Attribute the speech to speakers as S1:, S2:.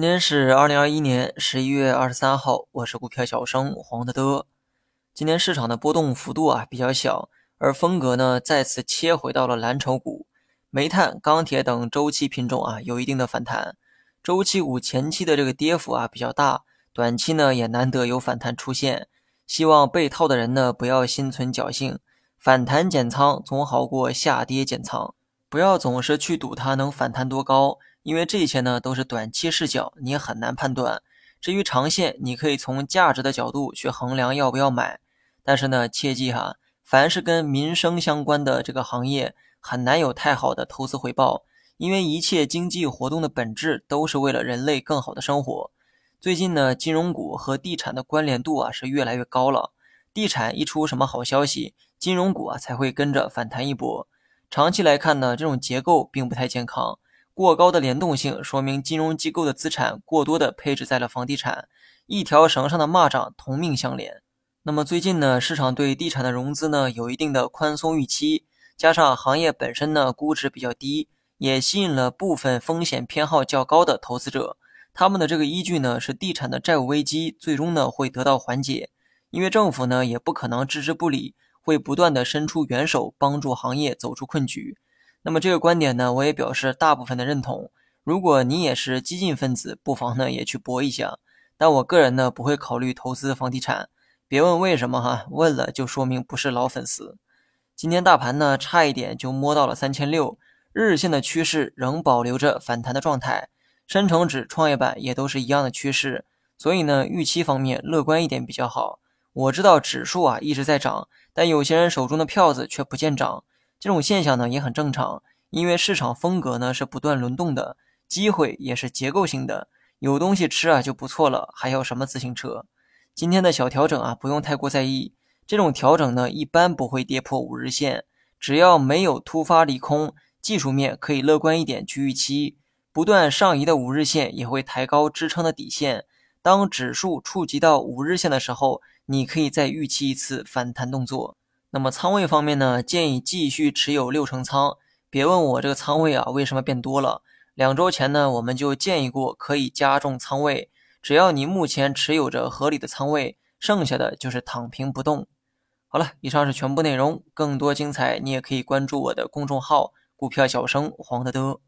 S1: 今天是二零二一年十一月二十三号，我是股票小生黄德德。今天市场的波动幅度啊比较小，而风格呢再次切回到了蓝筹股、煤炭、钢铁等周期品种啊有一定的反弹。周期股前期的这个跌幅啊比较大，短期呢也难得有反弹出现。希望被套的人呢不要心存侥幸，反弹减仓总好过下跌减仓，不要总是去赌它能反弹多高。因为这些呢都是短期视角，你也很难判断。至于长线，你可以从价值的角度去衡量要不要买。但是呢，切记哈，凡是跟民生相关的这个行业，很难有太好的投资回报。因为一切经济活动的本质都是为了人类更好的生活。最近呢，金融股和地产的关联度啊是越来越高了。地产一出什么好消息，金融股啊才会跟着反弹一波。长期来看呢，这种结构并不太健康。过高的联动性说明金融机构的资产过多的配置在了房地产，一条绳上的蚂蚱同命相连。那么最近呢，市场对地产的融资呢有一定的宽松预期，加上行业本身呢估值比较低，也吸引了部分风险偏好较高的投资者。他们的这个依据呢是地产的债务危机最终呢会得到缓解，因为政府呢也不可能置之不理，会不断的伸出援手帮助行业走出困局。那么这个观点呢，我也表示大部分的认同。如果你也是激进分子，不妨呢也去搏一下。但我个人呢不会考虑投资房地产，别问为什么哈，问了就说明不是老粉丝。今天大盘呢差一点就摸到了三千六，日线的趋势仍保留着反弹的状态，深成指、创业板也都是一样的趋势，所以呢预期方面乐观一点比较好。我知道指数啊一直在涨，但有些人手中的票子却不见涨。这种现象呢也很正常，因为市场风格呢是不断轮动的，机会也是结构性的，有东西吃啊就不错了，还要什么自行车？今天的小调整啊不用太过在意，这种调整呢一般不会跌破五日线，只要没有突发利空，技术面可以乐观一点去预期，不断上移的五日线也会抬高支撑的底线，当指数触及到五日线的时候，你可以再预期一次反弹动作。那么仓位方面呢，建议继续持有六成仓。别问我这个仓位啊为什么变多了。两周前呢，我们就建议过可以加重仓位。只要你目前持有着合理的仓位，剩下的就是躺平不动。好了，以上是全部内容。更多精彩，你也可以关注我的公众号“股票小生黄德德”。